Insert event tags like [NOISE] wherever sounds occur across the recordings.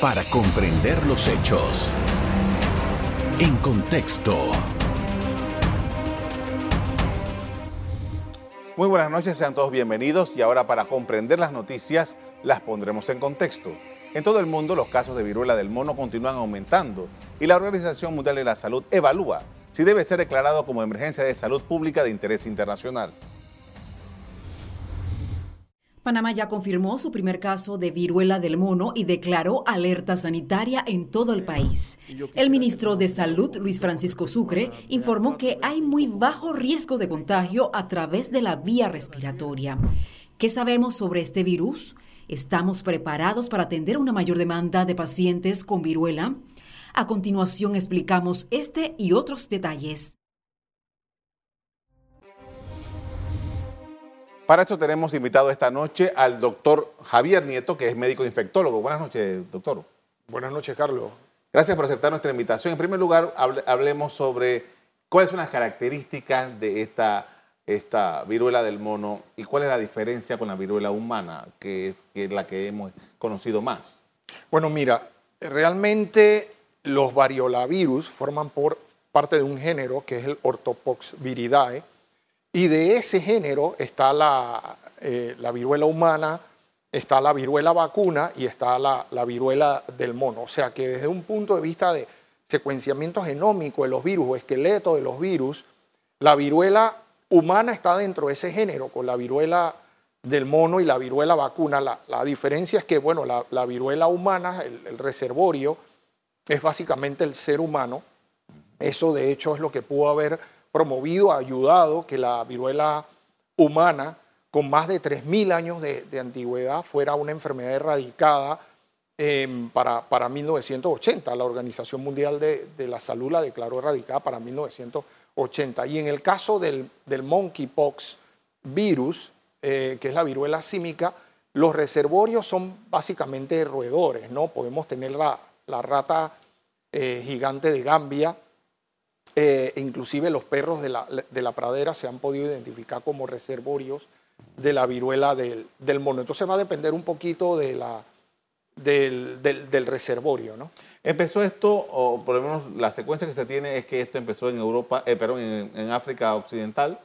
para comprender los hechos. En contexto. Muy buenas noches, sean todos bienvenidos y ahora para comprender las noticias las pondremos en contexto. En todo el mundo los casos de viruela del mono continúan aumentando y la Organización Mundial de la Salud evalúa si debe ser declarado como emergencia de salud pública de interés internacional. Panamá ya confirmó su primer caso de viruela del mono y declaró alerta sanitaria en todo el país. El ministro de Salud, Luis Francisco Sucre, informó que hay muy bajo riesgo de contagio a través de la vía respiratoria. ¿Qué sabemos sobre este virus? ¿Estamos preparados para atender una mayor demanda de pacientes con viruela? A continuación explicamos este y otros detalles. Para eso tenemos invitado esta noche al doctor Javier Nieto, que es médico infectólogo. Buenas noches, doctor. Buenas noches, Carlos. Gracias por aceptar nuestra invitación. En primer lugar, hablemos sobre cuáles son las características de esta, esta viruela del mono y cuál es la diferencia con la viruela humana, que es, que es la que hemos conocido más. Bueno, mira, realmente los variolavirus forman por parte de un género que es el Orthopoxviridae y de ese género está eh, la, viruela humana, está la viruela vacuna y está la, viruela del mono. O sea que desde un punto de vista de secuenciamiento genómico de los virus o esqueleto de los virus, la viruela humana está dentro de ese género, con la viruela del mono y la viruela vacuna. La, diferencia es que, bueno, la, viruela humana, el, el, reservorio, es básicamente el ser humano. Eso, de hecho, es lo que pudo haber promovido, ayudado que la viruela humana, con más de 3.000 años de, antigüedad, fuera una enfermedad erradicada em, para, para, 1980. La Organización Mundial de, la Salud la declaró erradicada para 1980. Y en el caso del, monkeypox virus, eh, que es la viruela símica, los reservorios son básicamente roedores, ¿no? Podemos tener la, rata eh, gigante de Gambia, eh, inclusive los perros de la, pradera se han podido identificar como reservorios de la viruela del, mono. Entonces va a depender un poquito de la, del, reservorio. ¿no? Empezó esto, por lo menos la secuencia que se tiene es que esto empezó en Europa, eh, perdón, en, África Occidental,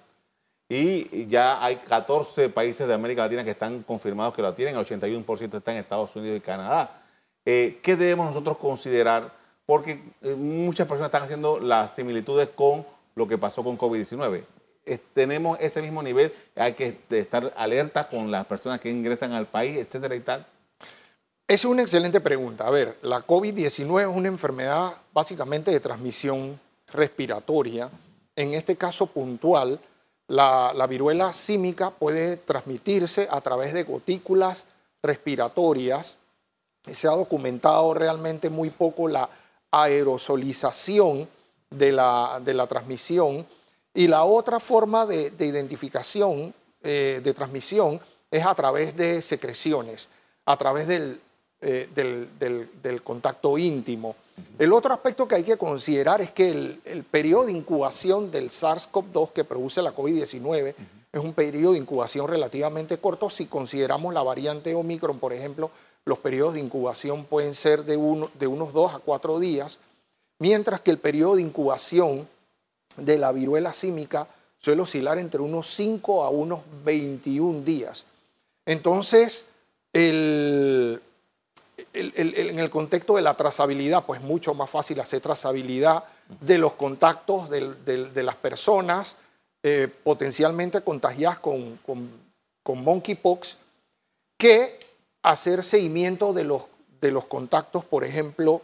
y ya hay 14 países de América Latina que están confirmados que lo tienen, el 81% está en Estados Unidos y Canadá. Eh, ¿Qué debemos nosotros considerar? Porque eh, muchas personas están haciendo las similitudes con lo que pasó con COVID-19. Tenemos ese mismo nivel, hay que estar alerta con las personas que ingresan al país, etcétera y tal. Esa es una excelente pregunta. A ver, la COVID-19 es una enfermedad básicamente de transmisión respiratoria. En este caso puntual, la, la viruela símica puede transmitirse a través de gotículas respiratorias. Se ha documentado realmente muy poco la aerosolización de la, de la transmisión. Y la otra forma de, identificación eh, de transmisión es a través de secreciones, a través del, eh, del, contacto íntimo. El otro aspecto que hay que considerar es que el, periodo de incubación del SARS-CoV-2 que produce la COVID-19 es un periodo de incubación relativamente corto si consideramos la variante Omicron, por ejemplo, los periodos de incubación pueden ser de, uno, de unos dos a cuatro días, mientras que el periodo de incubación de la viruela símica suele oscilar entre unos 5 a unos 21 días. Entonces, en el contexto de la trazabilidad, pues mucho más fácil hacer trazabilidad de los contactos de, las personas eh, potencialmente contagiadas con, con, con monkeypox que hacer seguimiento de los, de los contactos, por ejemplo,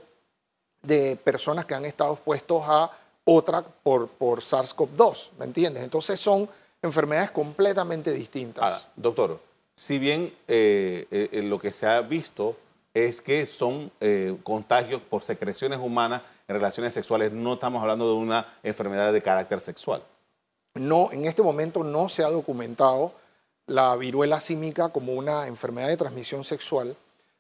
de personas que han estado expuestos a otra por, por SARS-CoV-2, ¿me entiendes? Entonces son enfermedades completamente distintas. doctor, si bien eh, eh, lo que se ha visto es que son eh, contagios por secreciones humanas en relaciones sexuales, no estamos hablando de una enfermedad de carácter sexual. No, en este momento no se ha documentado la viruela símica como una enfermedad de transmisión sexual.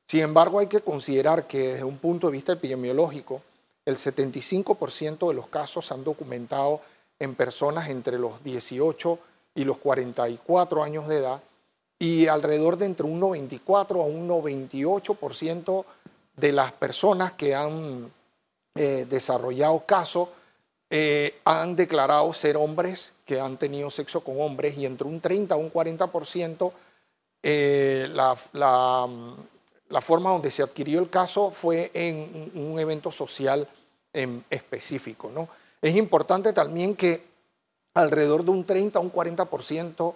Sin embargo, hay que considerar que desde un punto de vista epidemiológico, el 75% de los casos se han documentado en personas entre los 18 y los 44 años de edad y alrededor de entre un 94 a un 98% de las personas que han eh, desarrollado casos eh, han declarado ser hombres que han tenido sexo con hombres y entre un 30 a un 40% eh, la, la, la, forma donde se adquirió el caso fue en un evento social en específico. ¿no? Es importante también que alrededor de un 30 a un 40%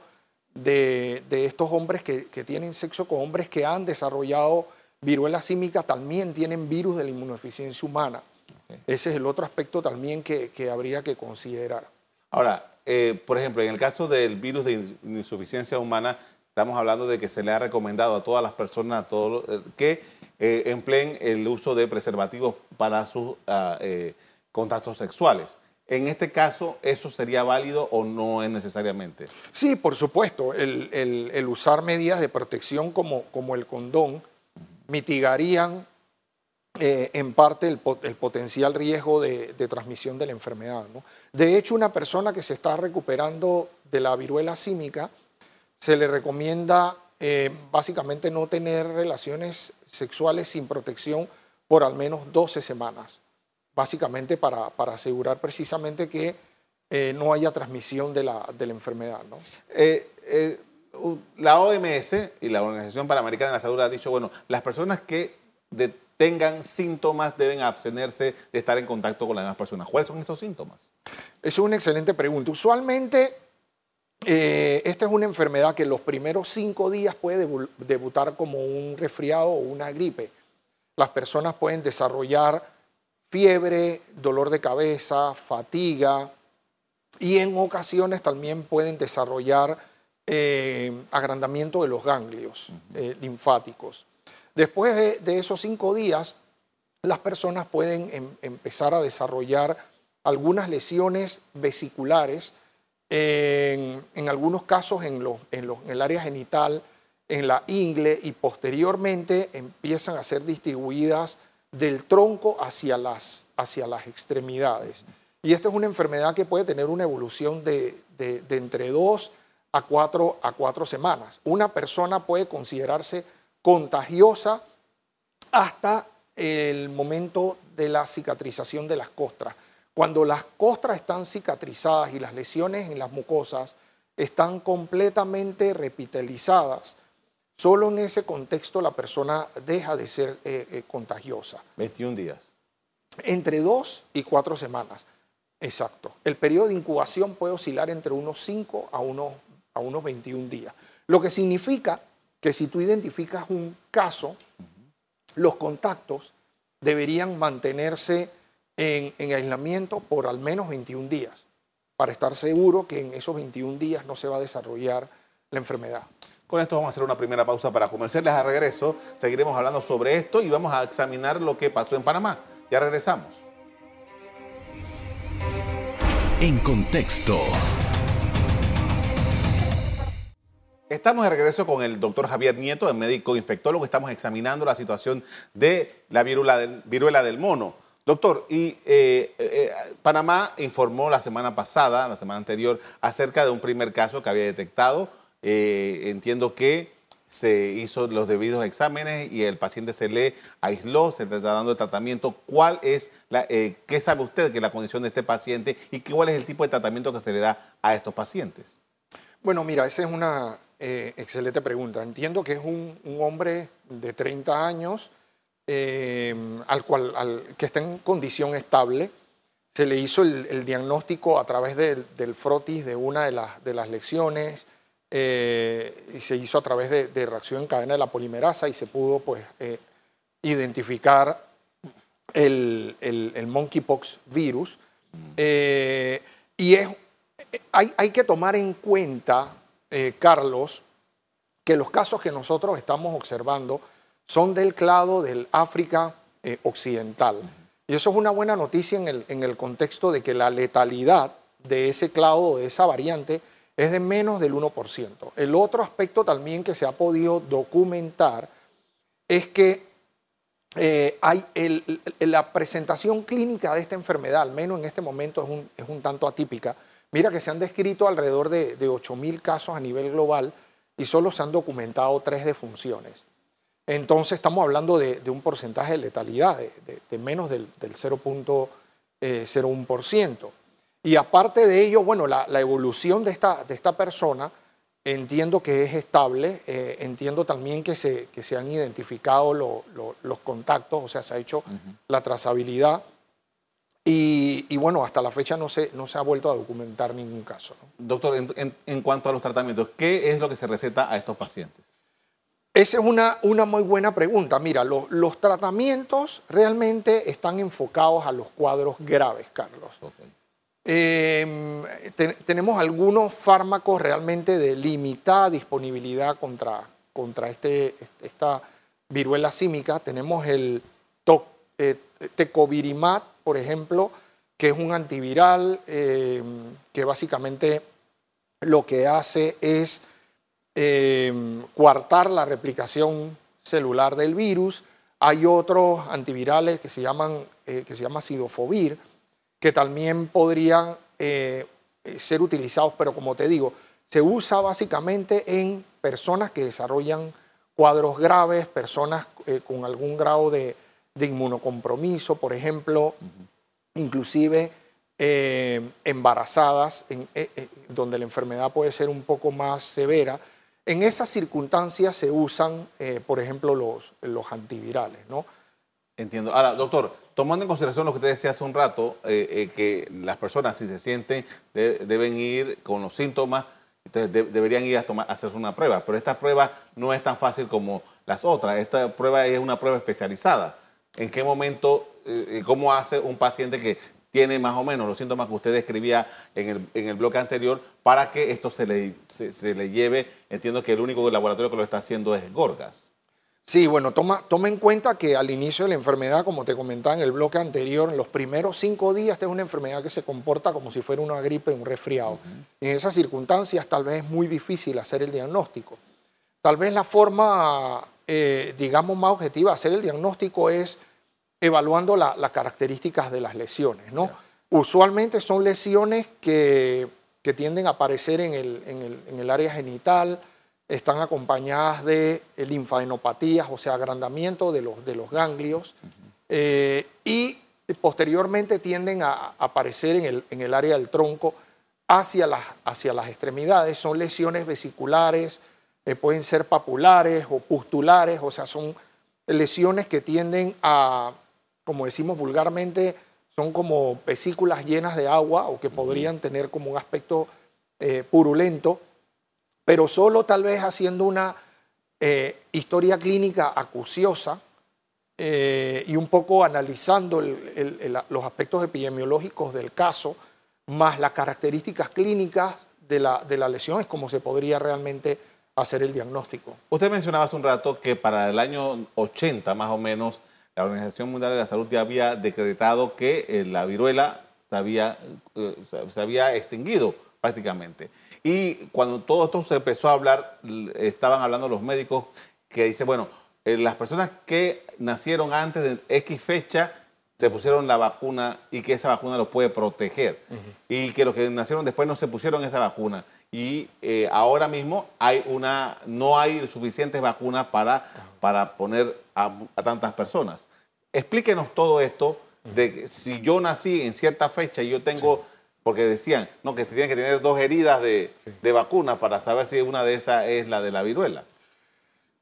de, de estos hombres que, que tienen sexo con hombres que han desarrollado viruela símica también tienen virus de la inmunodeficiencia humana. Ese es el otro aspecto también que, habría que considerar. Ahora, eh, por ejemplo, en el caso del virus de insuficiencia humana, estamos hablando de que se le ha recomendado a todas las personas todos, eh, que eh, empleen el uso de preservativos para sus ah, contactos sexuales. En este caso, ¿eso sería válido o no es necesariamente? Sí, por supuesto. El, usar medidas de protección como, como el condón mitigarían eh, en parte el, potencial riesgo de, transmisión de la enfermedad. De hecho, una persona que se está recuperando de la viruela símica, se le recomienda eh, básicamente no tener relaciones sexuales sin protección por al menos 12 semanas, básicamente para, asegurar precisamente que eh, no haya transmisión de la, de la enfermedad. ¿no? la OMS y la Organización Panamericana de la Salud ha dicho, bueno, las personas que tengan síntomas deben abstenerse de estar en contacto con las demás personas. ¿Cuáles son esos síntomas? Es una excelente pregunta. Usualmente, eh, esta es una enfermedad que los primeros cinco días puede debutar como un resfriado o una gripe. Las personas pueden desarrollar fiebre, dolor de cabeza, fatiga y en ocasiones también pueden desarrollar eh, agrandamiento de los ganglios eh, linfáticos. Después de, esos cinco días, las personas pueden em, empezar a desarrollar algunas lesiones vesiculares, en, algunos casos en, el área genital, en la ingle y posteriormente empiezan a ser distribuidas del tronco hacia las, extremidades. Y esta es una enfermedad que puede tener una evolución de, entre dos a cuatro semanas. Una persona puede considerarse contagiosa hasta el momento de la cicatrización de las costras. Cuando las costras están cicatrizadas y las lesiones en las mucosas están completamente repitalizadas, solo en ese contexto la persona deja de ser eh, eh, contagiosa. 21 días. Entre dos y cuatro semanas. Exacto. El periodo de incubación puede oscilar entre unos 5 a unos a unos 21 días. Lo que significa que si tú identificas un caso, los contactos deberían mantenerse en, aislamiento por al menos 21 días, para estar seguro que en esos 21 días no se va a desarrollar la enfermedad. Con esto vamos a hacer una primera pausa para comerciales. A regreso seguiremos hablando sobre esto y vamos a examinar lo que pasó en Panamá. Ya regresamos. En contexto. Estamos de regreso con el doctor Javier Nieto, el médico infectólogo. Estamos examinando la situación de la viruela del, mono. Doctor, y eh, eh, Panamá informó la semana pasada, la semana anterior, acerca de un primer caso que había detectado. Eh, entiendo que se hizo los debidos exámenes y el paciente se le aisló, se le está dando el tratamiento. ¿Cuál es qué sabe usted que la condición de este paciente y cuál es el tipo de tratamiento que se le da a estos pacientes? Bueno, mira, esa es una eh, excelente pregunta. Entiendo que es un, hombre de 30 años eh, al cual, que está en condición estable. Se le hizo el, diagnóstico a través del frotis de una de, las, de las lecciones eh, y se hizo a través de, reacción en cadena de la polimerasa y se pudo pues, identificar el, el, monkeypox virus. y es, hay, hay que tomar en cuenta eh, Carlos, que los casos que nosotros estamos observando son del clado del África eh, Occidental. Y eso es una buena noticia en el, en el contexto de que la letalidad de ese clado, de esa variante, es de menos del 1%. El otro aspecto también que se ha podido documentar es que eh, hay la presentación clínica de esta enfermedad, al menos en este momento, es un, es un tanto atípica Mira que se han descrito alrededor de, de 8.000 casos a nivel global y solo se han documentado tres defunciones. entonces estamos hablando de, un porcentaje de letalidad de, menos del, 0.01%. Eh, y aparte de ello, bueno, la, evolución de esta, de esta persona entiendo que es estable, eh, entiendo también que se, que se han identificado los contactos, o sea, se ha hecho la trazabilidad. Y, bueno, hasta la fecha no se, no se ha vuelto a documentar ningún caso. Doctor, en, cuanto a los tratamientos, ¿qué es lo que se receta a estos pacientes? Esa es una, una muy buena pregunta. Mira, los tratamientos realmente están enfocados a los cuadros graves, Carlos. Em, tenemos algunos fármacos realmente de limitada disponibilidad contra, contra este, esta viruela símica. Tenemos el eh, tecovirimat, por ejemplo, que es un antiviral em, que básicamente lo que hace es em, coartar la replicación celular del virus. Hay otros antivirales que se llaman eh, que se llama sidofovir que también podrían eh, ser utilizados, pero como te digo, se usa básicamente en personas que desarrollan cuadros graves, personas eh, con algún grado de, inmunocompromiso, por ejemplo, inclusive eh, embarazadas, en, donde la enfermedad puede ser un poco más severa. En esas circunstancias se usan, por ejemplo, los, los antivirales, ¿no? Entiendo. Ahora, doctor, tomando en consideración lo que usted decía hace un rato, eh, eh, que las personas si se sienten deben ir con los síntomas, entonces deberían ir a, tomar, hacerse una prueba, pero esta prueba no es tan fácil como las otras. Esta prueba es una prueba especializada. ¿En qué momento, eh, cómo hace un paciente que tiene más o menos los síntomas que usted describía en el, en el bloque anterior para que esto se le, se le lleve? Entiendo que el único laboratorio que lo está haciendo es Gorgas. Sí, bueno, toma, toma en cuenta que al inicio de la enfermedad, como te comentaba en el bloque anterior, en los primeros cinco días esta es una enfermedad que se comporta como si fuera una gripe, un resfriado. En esas circunstancias tal vez es muy difícil hacer el diagnóstico. Tal vez la forma, eh, digamos, más objetiva de hacer el diagnóstico es evaluando las características de las lesiones. ¿no? Usualmente son lesiones que, tienden a aparecer en el, en el área genital, están acompañadas de linfadenopatías, o sea, agrandamiento de los, de los ganglios, eh, y posteriormente tienden a aparecer en el, en el área del tronco hacia las, hacia las extremidades. Son lesiones vesiculares, eh, pueden ser papulares o pustulares, o sea, son lesiones que tienden a, como decimos vulgarmente, son como vesículas llenas de agua o que podrían tener como un aspecto eh, purulento pero solo tal vez haciendo una eh, historia clínica acuciosa eh, y un poco analizando los aspectos epidemiológicos del caso, más las características clínicas de la, de la lesión, es como se podría realmente hacer el diagnóstico. Usted mencionaba hace un rato que para el año 80 más o menos, la Organización Mundial de la Salud ya había decretado que eh, la viruela se había, se había extinguido prácticamente. Y cuando todo esto se empezó a hablar, estaban hablando los médicos que dicen, bueno, eh, las personas que nacieron antes de X fecha se pusieron la vacuna y que esa vacuna los puede proteger. Y que los que nacieron después no se pusieron esa vacuna. Y eh, ahora mismo hay una, no hay suficientes vacunas para, para poner a, tantas personas. Explíquenos todo esto de si yo nací en cierta fecha y yo tengo porque decían no, que se tienen que tener dos heridas de, vacuna para saber si una de esas es la de la viruela.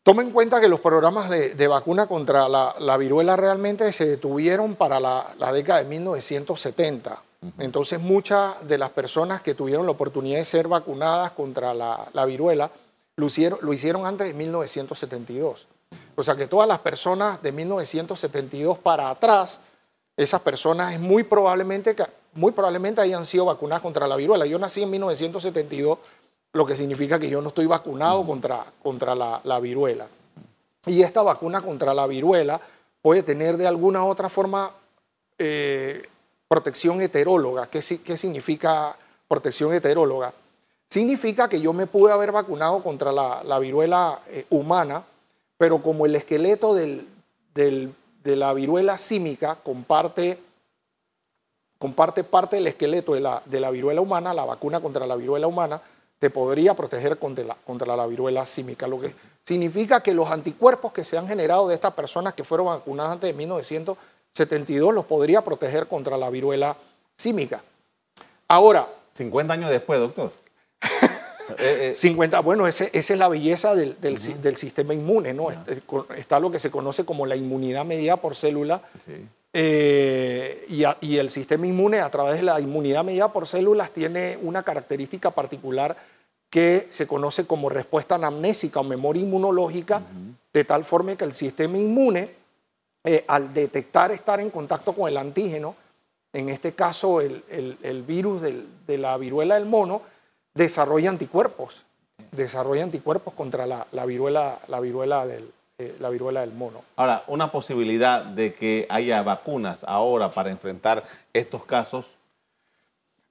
Toma en cuenta que los programas de, vacuna contra la, viruela realmente se detuvieron para la, década de 1970. Entonces muchas de las personas que tuvieron la oportunidad de ser vacunadas contra la, viruela lo hicieron, lo hicieron antes de 1972. O sea que todas las personas de 1972 para atrás, esas personas es muy probablemente muy probablemente hayan sido vacunadas contra la viruela. Yo nací en 1972, lo que significa que yo no estoy vacunado contra, contra la, viruela. Y esta vacuna contra la viruela puede tener de alguna u otra forma eh, protección heteróloga. ¿Qué, ¿Qué, significa protección heteróloga? Significa que yo me pude haber vacunado contra la, viruela eh, humana, pero como el esqueleto del, de la viruela símica comparte comparte parte del esqueleto de la, de la viruela humana, la vacuna contra la viruela humana te podría proteger contra la, contra la viruela símica. Lo que significa que los anticuerpos que se han generado de estas personas que fueron vacunadas antes de 1972 los podría proteger contra la viruela símica. Ahora... 50 años después, doctor. 50, [LAUGHS] eh, eh. bueno, esa es la belleza del, sistema inmune, ¿no? Está lo que se conoce como la inmunidad medida por célula. Eh, y, el sistema inmune, a través de la inmunidad medida por células, tiene una característica particular que se conoce como respuesta anamnésica o memoria inmunológica, de tal forma que el sistema inmune, al detectar estar en contacto con el antígeno, en este caso el, virus de la viruela del mono, desarrolla anticuerpos, desarrolla anticuerpos contra la, viruela, la, viruela del, eh, la viruela del mono. Ahora, una posibilidad de que haya vacunas ahora para enfrentar estos casos.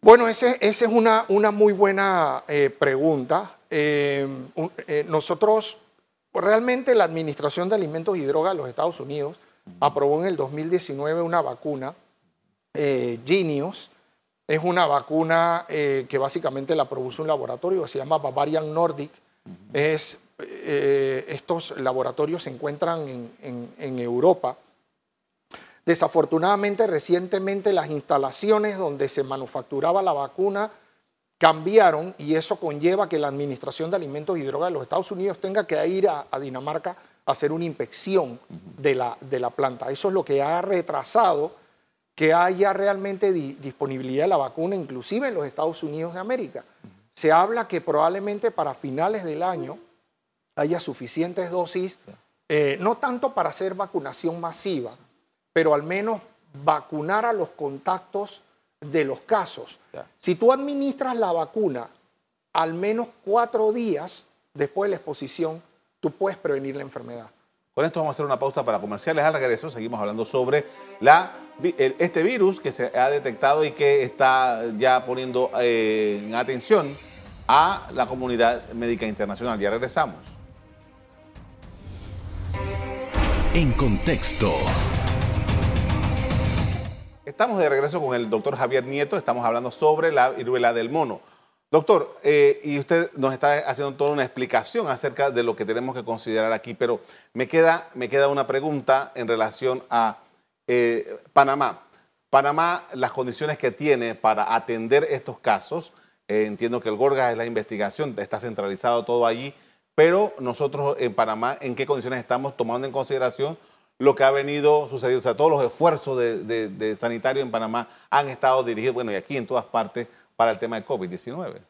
Bueno, esa es una, una, muy buena eh, pregunta. Eh, nosotros, realmente la Administración de Alimentos y Drogas de los Estados Unidos aprobó en el 2019 una vacuna, Genius, es una vacuna eh, que básicamente la produce un laboratorio que se llama Bavarian Nordic. es, eh, estos laboratorios se encuentran en, Europa. Desafortunadamente, recientemente las instalaciones donde se manufacturaba la vacuna cambiaron y eso conlleva que la Administración de Alimentos y Drogas de los Estados Unidos tenga que ir a, Dinamarca a hacer una inspección de, la, de la planta. Eso es lo que ha retrasado que haya realmente disponibilidad de la vacuna, inclusive en los Estados Unidos de América. Se habla que probablemente para finales del año haya suficientes dosis, eh, no tanto para hacer vacunación masiva, pero al menos vacunar a los contactos de los casos. Si tú administras la vacuna al menos cuatro días después de la exposición, tú puedes prevenir la enfermedad. Con esto vamos a hacer una pausa para comerciales. Al regreso seguimos hablando sobre la, este virus que se ha detectado y que está ya poniendo eh, en atención a la comunidad médica internacional. Ya regresamos. En contexto. Estamos de regreso con el doctor Javier Nieto. Estamos hablando sobre la viruela del mono. Doctor, eh, y usted nos está haciendo toda una explicación acerca de lo que tenemos que considerar aquí, pero me queda, me queda una pregunta en relación a eh, Panamá. Panamá, las condiciones que tiene para atender estos casos, eh, entiendo que el Gorgas es la investigación, está centralizado todo allí, pero nosotros en Panamá, ¿en qué condiciones estamos tomando en consideración lo que ha venido sucediendo? O sea, todos los esfuerzos de, sanitario en Panamá han estado dirigidos, bueno, y aquí en todas partes, para el tema del COVID-19.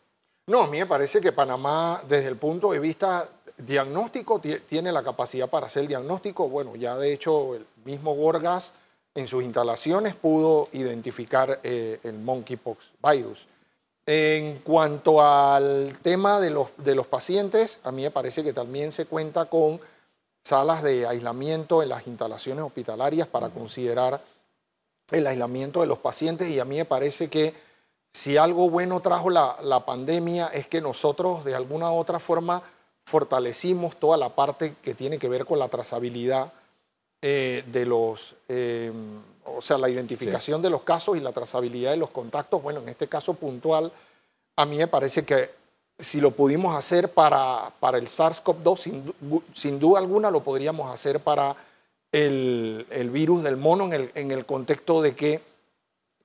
No, a mí me parece que Panamá, desde el punto de vista diagnóstico, tiene la capacidad para hacer diagnóstico. Bueno, ya de hecho el mismo Gorgas en sus instalaciones pudo identificar eh, el monkeypox virus. En cuanto al tema de los, de los pacientes, a mí me parece que también se cuenta con salas de aislamiento en las instalaciones hospitalarias para considerar el aislamiento de los pacientes. Y a mí me parece que si algo bueno trajo la, pandemia es que nosotros de alguna u otra forma fortalecimos toda la parte que tiene que ver con la trazabilidad eh, de los, eh, o sea, la identificación de los casos y la trazabilidad de los contactos. Bueno, en este caso puntual, a mí me parece que si lo pudimos hacer para, para el SARS-CoV-2, sin, duda alguna lo podríamos hacer para el, virus del mono en el, en el contexto de que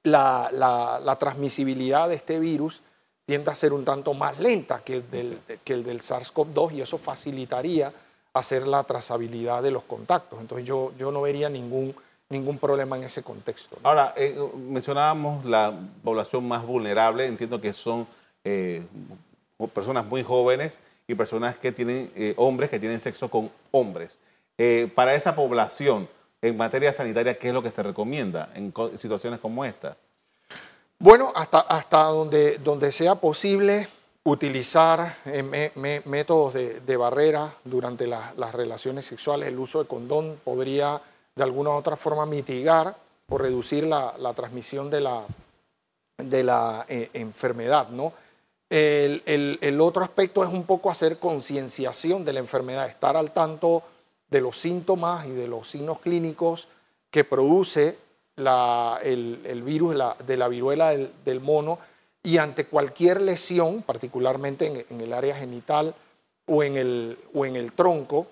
la, transmisibilidad de este virus tiende a ser un tanto más lenta que el del, que el del SARS-CoV-2 y eso facilitaría hacer la trazabilidad de los contactos. Entonces yo, yo no vería ningún, ningún problema en ese contexto. Ahora, eh, mencionábamos la población más vulnerable, entiendo que son eh, personas muy jóvenes y personas que tienen, eh, hombres que tienen sexo con hombres. para esa población, en materia sanitaria, ¿qué es lo que se recomienda en situaciones como esta? Bueno, hasta, hasta donde, donde sea posible utilizar métodos de, barrera durante las relaciones sexuales, el uso de condón podría de alguna u otra forma mitigar o reducir la, transmisión de la, de la eh, enfermedad. ¿no? El, el, otro aspecto es un poco hacer concienciación de la enfermedad, estar al tanto de los síntomas y de los signos clínicos que produce el, virus de la viruela del, mono y ante cualquier lesión, particularmente en, el área genital o en el, o en el tronco,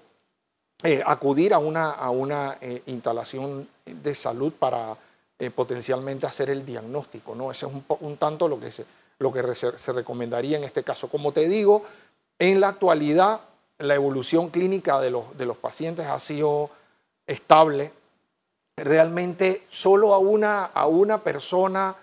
eh, acudir a una, a una eh, instalación de salud para eh, potencialmente hacer el diagnóstico. ¿no? Ese es un, tanto lo que, se, lo que se recomendaría en este caso. Como te digo, en la actualidad la evolución clínica de los, de los pacientes ha sido estable. Realmente solo a una, a una persona,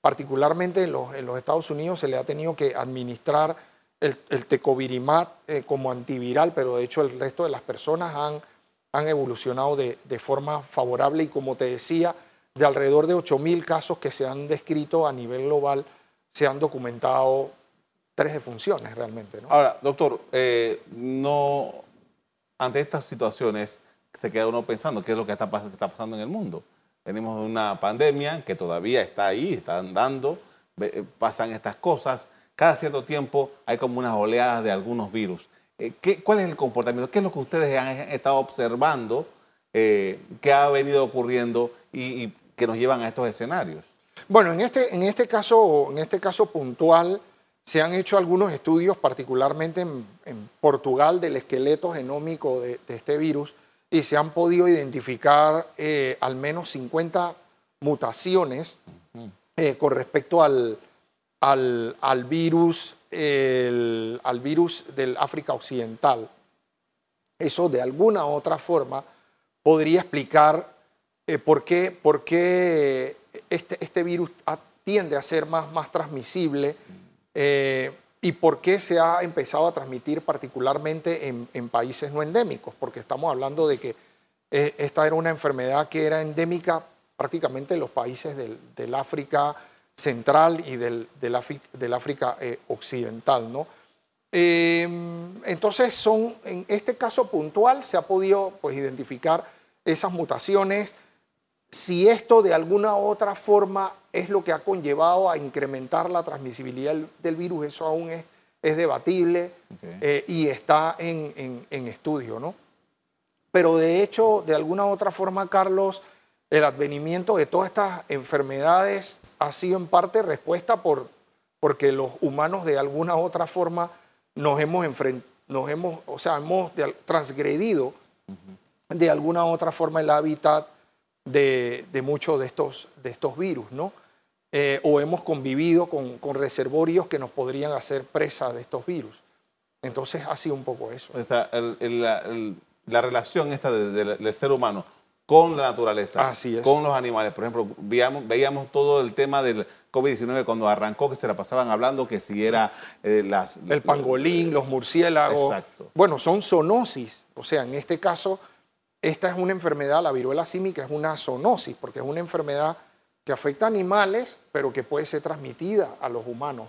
particularmente en los, en los Estados Unidos, se le ha tenido que administrar el, el tecovirimat eh, como antiviral, pero de hecho el resto de las personas han, han evolucionado de, de forma favorable y como te decía, de alrededor de 8.000 casos que se han descrito a nivel global, se han documentado tres defunciones realmente. ¿no? Ahora, doctor, eh, no, ante estas situaciones se queda uno pensando qué es lo que está, está pasando en el mundo. Venimos de una pandemia que todavía está ahí, está andando, pasan estas cosas. Cada cierto tiempo hay como unas oleadas de algunos virus. Eh, ¿qué- ¿Cuál es el comportamiento? ¿Qué es lo que ustedes han estado observando eh, que ha venido ocurriendo y, y que nos llevan a estos escenarios? Bueno, en este, en este, caso, en este caso puntual se han hecho algunos estudios, particularmente en, en Portugal, del esqueleto genómico de, de este virus y se han podido identificar eh, al menos 50 mutaciones eh, con respecto al, al, al virus, el- al virus del África Occidental. Eso de alguna u otra forma podría explicar eh, por qué, por qué este, este virus tiende a ser más, más transmisible eh, y por qué se ha empezado a transmitir particularmente en, en países no endémicos, porque estamos hablando de que eh, esta era una enfermedad que era endémica prácticamente en los países del, del África central y del, del, África eh, occidental, ¿no? Eh, entonces, son, en este caso puntual se ha podido pues, identificar esas mutaciones. Si esto de alguna u otra forma es lo que ha conllevado a incrementar la transmisibilidad del, del virus, eso aún es, es debatible eh, y está en, en- en estudio, ¿no? Pero de hecho, de alguna u otra forma, Carlos, el advenimiento de todas estas enfermedades ha sido en parte respuesta por, porque los humanos de alguna u otra forma nos hemos enfrentado, nos hemos, o sea, hemos transgredido de alguna u otra forma el hábitat de, de muchos de estos, de estos virus, ¿no? Eh, o hemos convivido con, con reservorios que nos podrían hacer presa de estos virus. Entonces ha sido un poco eso. El- el- la, el- la relación esta de- de- del ser humano con la naturaleza, Así es. con los animales. Por ejemplo, veíamos, veíamos todo el tema del COVID-19 cuando arrancó, que se la pasaban hablando que si era eh, las... El pangolín, los murciélagos. Exacto. Bueno, son zoonosis. O sea, en este caso, esta es una enfermedad, la viruela símica es una zoonosis, porque es una enfermedad que afecta a animales, pero que puede ser transmitida a los humanos.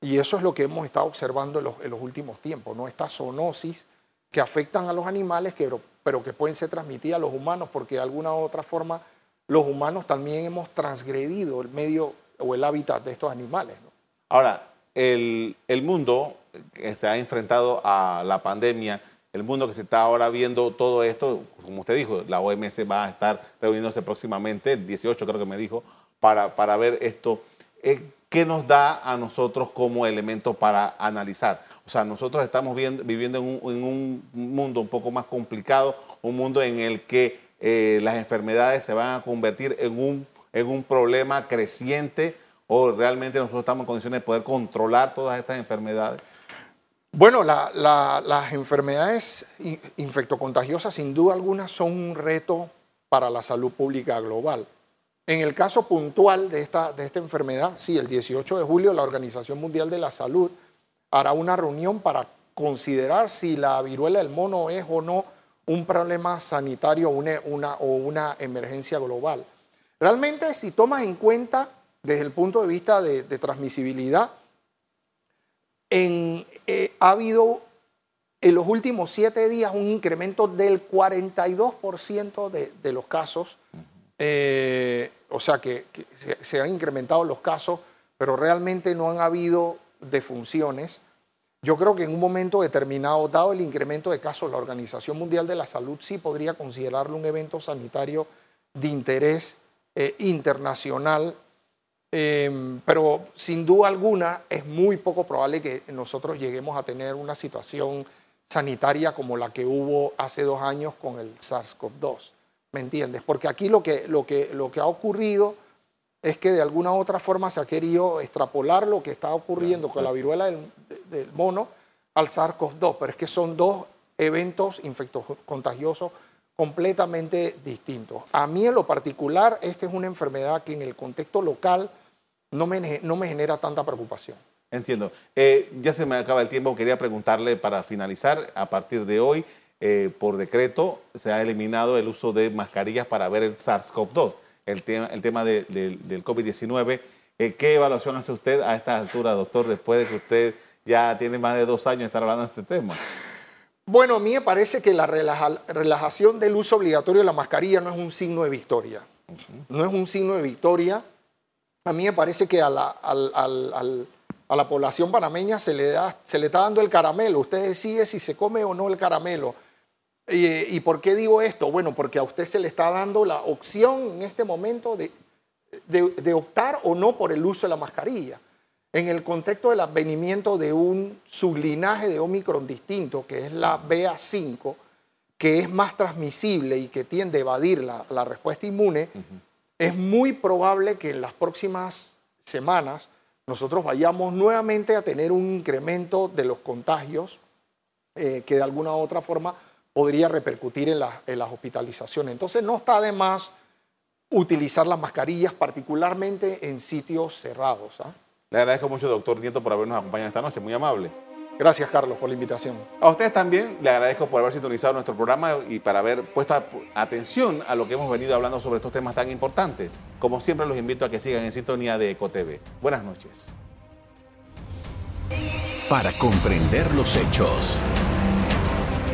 Y eso es lo que hemos estado observando en los, en los últimos tiempos, ¿no? Estas zoonosis que afectan a los animales, pero que pueden ser transmitidas a los humanos, porque de alguna u otra forma los humanos también hemos transgredido el medio o el hábitat de estos animales. Ahora, el, el mundo que se ha enfrentado a la pandemia, el mundo que se está ahora viendo todo esto, como usted dijo, la OMS va a estar reuniéndose próximamente, el 18 creo que me dijo, para, para ver esto. Eh, ¿Qué nos da a nosotros como elemento para analizar? O sea, nosotros estamos viendo- viviendo en un, mundo un poco más complicado, un mundo en el que eh, las enfermedades se van a convertir en un, en un problema creciente o realmente nosotros estamos en condiciones de poder controlar todas estas enfermedades. Bueno, la- la- las enfermedades in- infectocontagiosas sin duda alguna son un reto para la salud pública global. En el caso puntual de esta, de esta enfermedad, sí, el 18 de julio la Organización Mundial de la Salud hará una reunión para considerar si la viruela del mono es o no un problema sanitario o una, una- o una emergencia global. Realmente, si tomas en cuenta desde el punto de vista de- de transmisibilidad, en, eh, ha habido en los últimos siete días un incremento del 42% de, de los casos. Eh, o sea que, que se, se han incrementado los casos, pero realmente no han habido defunciones. Yo creo que en un momento determinado, dado el incremento de casos, la Organización Mundial de la Salud sí podría considerarlo un evento sanitario de interés eh, internacional Em, pero sin duda alguna es muy poco probable que nosotros lleguemos a tener una situación sanitaria como la que hubo hace dos años con el SARS-CoV-2. ¿Me entiendes? Porque aquí lo que, lo, que, lo que ha ocurrido es que de alguna u otra forma se ha querido extrapolar lo que está ocurriendo con la viruela del, del mono al SARS-CoV-2, pero es que son dos eventos infectocontagiosos completamente distintos. A mí en lo particular, esta es una enfermedad que en el contexto local no me, no me genera tanta preocupación. Entiendo. Eh, ya se me acaba el tiempo. Quería preguntarle para finalizar, a partir de hoy, eh, por decreto, se ha eliminado el uso de mascarillas para ver el SARS-CoV-2, el tema, el tema del COVID-19. Eh, ¿Qué evaluación hace usted a esta altura, doctor, después de que usted ya tiene más de dos años de estar hablando de este tema? Bueno, a mí me parece que la relajación del uso obligatorio de la mascarilla no es un signo de victoria. No es un signo de victoria a mí me parece que a la, a la población panameña se le, da, se le está dando el caramelo. Usted decide si se come o no el caramelo. ¿Y, por qué digo esto? Bueno, porque a usted se le está dando la opción en este momento de, de, optar o no por el uso de la mascarilla. En el contexto del advenimiento de un sublinaje de Omicron distinto, que es la BA5, que es más transmisible y que tiende a evadir la, la respuesta inmune, es muy probable que en las próximas semanas nosotros vayamos nuevamente a tener un incremento de los contagios eh, que de alguna u otra forma podría repercutir en, las hospitalizaciones. Entonces no está de más utilizar las mascarillas, particularmente en sitios cerrados. ¿ah? Le agradezco mucho, doctor Nieto, por habernos acompañado esta noche. Muy amable. Gracias, Carlos, por la invitación. A ustedes también le agradezco por haber sintonizado nuestro programa y para haber puesto atención a lo que hemos venido hablando sobre estos temas tan importantes. Como siempre, los invito a que sigan en sintonía de EcoTV. Buenas noches. Para comprender los hechos.